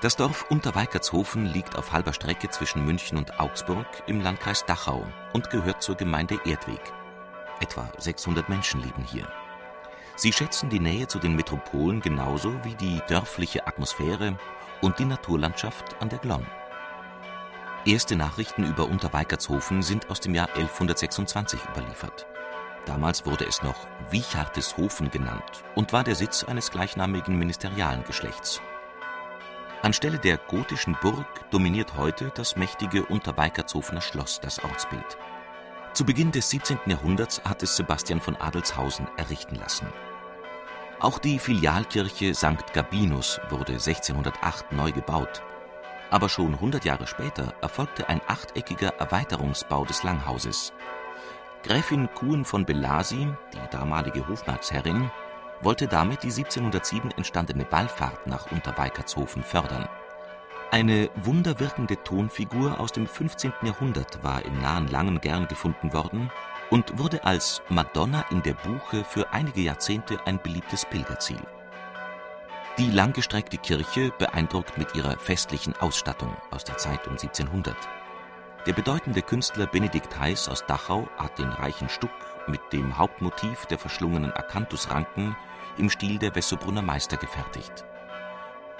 Das Dorf Unterweikertshofen liegt auf halber Strecke zwischen München und Augsburg im Landkreis Dachau und gehört zur Gemeinde Erdweg. Etwa 600 Menschen leben hier. Sie schätzen die Nähe zu den Metropolen genauso wie die dörfliche Atmosphäre und die Naturlandschaft an der Glonn. Erste Nachrichten über Unterweikertshofen sind aus dem Jahr 1126 überliefert. Damals wurde es noch Wiecharteshofen genannt und war der Sitz eines gleichnamigen Ministerialengeschlechts. Anstelle der gotischen Burg dominiert heute das mächtige Unterweikertshofener Schloss das Ortsbild. Zu Beginn des 17. Jahrhunderts hat es Sebastian von Adelshausen errichten lassen. Auch die Filialkirche St. Gabinus wurde 1608 neu gebaut. Aber schon 100 Jahre später erfolgte ein achteckiger Erweiterungsbau des Langhauses. Gräfin Kuhn von Belasi, die damalige Hofmarksherrin, wollte damit die 1707 entstandene Wallfahrt nach Unterweikertshofen fördern. Eine wunderwirkende Tonfigur aus dem 15. Jahrhundert war im nahen Langen gern gefunden worden und wurde als Madonna in der Buche für einige Jahrzehnte ein beliebtes Pilgerziel. Die langgestreckte Kirche beeindruckt mit ihrer festlichen Ausstattung aus der Zeit um 1700. Der bedeutende Künstler Benedikt Heiß aus Dachau hat den reichen Stuck mit dem Hauptmotiv der verschlungenen Akanthusranken im Stil der Wessobrunner Meister gefertigt.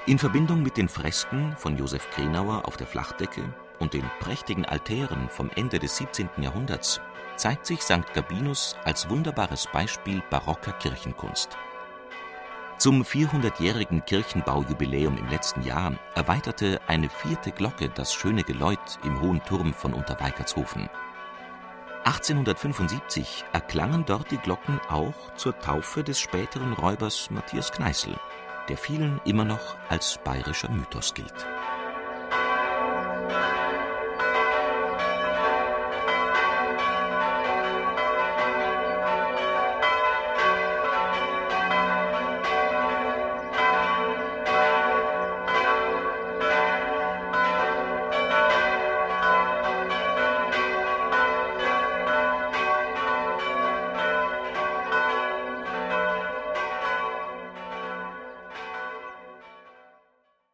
In Verbindung mit den Fresken von Josef Krenauer auf der Flachdecke und den prächtigen Altären vom Ende des 17. Jahrhunderts zeigt sich St. Gabinus als wunderbares Beispiel barocker Kirchenkunst. Zum 400-jährigen Kirchenbaujubiläum im letzten Jahr erweiterte eine vierte Glocke das schöne Geläut im hohen Turm von Unterweikertshofen. 1875 erklangen dort die Glocken auch zur Taufe des späteren Räubers Matthias Kneißl, der vielen immer noch als bayerischer Mythos gilt